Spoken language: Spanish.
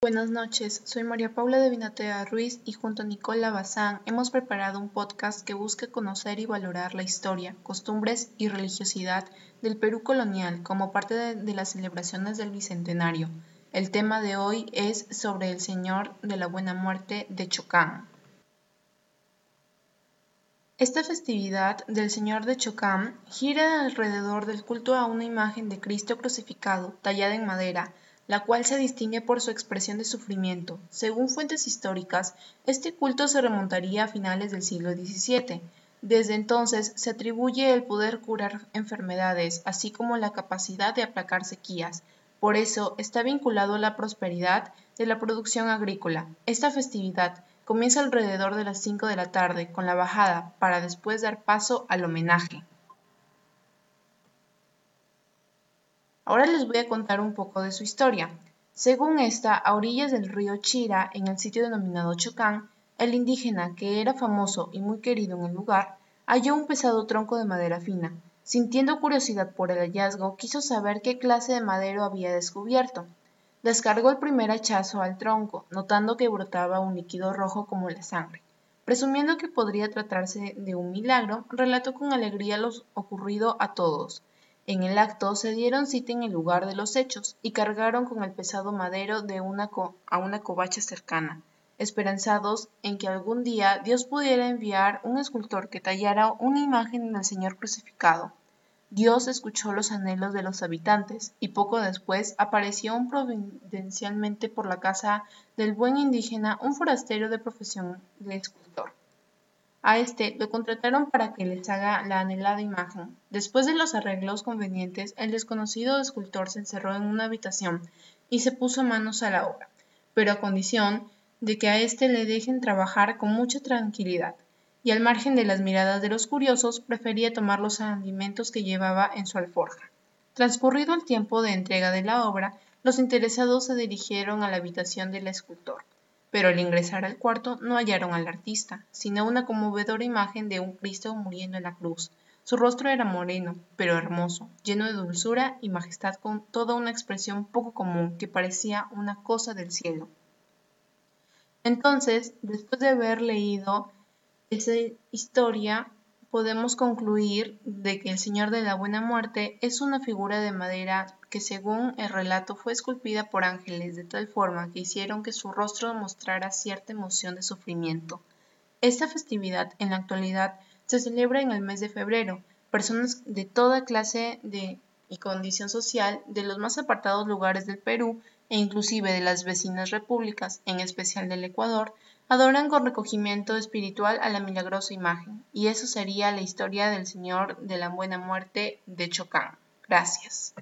Buenas noches, soy María Paula de Vinatea Ruiz y junto a Nicola Bazán hemos preparado un podcast que busca conocer y valorar la historia, costumbres y religiosidad del Perú colonial como parte de, de, las celebraciones del Bicentenario. El tema de hoy es sobre el Señor de la Buena Muerte de Chocán. Esta festividad del Señor de Chocán gira alrededor del culto a una imagen de Cristo crucificado tallada en madera, la cual se distingue por su expresión de sufrimiento. Según fuentes históricas, este culto se remontaría a finales del siglo XVII. Desde entonces se atribuye el poder curar enfermedades, así como la capacidad de aplacar sequías. Por eso está vinculado a la prosperidad de la producción agrícola. Esta festividad comienza alrededor de las 5 de la tarde con la bajada para después dar paso al homenaje. Ahora les voy a contar un poco de su historia. Según esta, a orillas del río Chira, en el sitio denominado Chocán, el indígena, que era famoso y muy querido en el lugar, halló un pesado tronco de madera fina. Sintiendo curiosidad por el hallazgo, quiso saber qué clase de madero había descubierto. Descargó el primer hachazo al tronco, notando que brotaba un líquido rojo como la sangre. Presumiendo que podría tratarse de un milagro, relató con alegría lo ocurrido a todos. En el acto se dieron cita en el lugar de los hechos y cargaron con el pesado madero de una a una covacha cercana, esperanzados en que algún día Dios pudiera enviar un escultor que tallara una imagen del Señor crucificado. Dios escuchó los anhelos de los habitantes y poco después apareció providencialmente por la casa del buen indígena un forastero de profesión de escultor. A este lo contrataron para que les haga la anhelada imagen. Después de los arreglos convenientes, el desconocido escultor se encerró en una habitación y se puso manos a la obra, pero a condición de que a éste le dejen trabajar con mucha tranquilidad, y al margen de las miradas de los curiosos, prefería tomar los alimentos que llevaba en su alforja. Transcurrido el tiempo de entrega de la obra, los interesados se dirigieron a la habitación del escultor pero al ingresar al cuarto no hallaron al artista, sino una conmovedora imagen de un Cristo muriendo en la cruz. Su rostro era moreno, pero hermoso, lleno de dulzura y majestad con toda una expresión poco común que parecía una cosa del cielo. Entonces, después de haber leído esa historia, podemos concluir de que el Señor de la Buena Muerte es una figura de madera que según el relato fue esculpida por ángeles de tal forma que hicieron que su rostro mostrara cierta emoción de sufrimiento. Esta festividad en la actualidad se celebra en el mes de febrero. Personas de toda clase de y condición social de los más apartados lugares del Perú e inclusive de las vecinas repúblicas, en especial del Ecuador, adoran con recogimiento espiritual a la milagrosa imagen, y eso sería la historia del Señor de la Buena Muerte de Chocán. Gracias.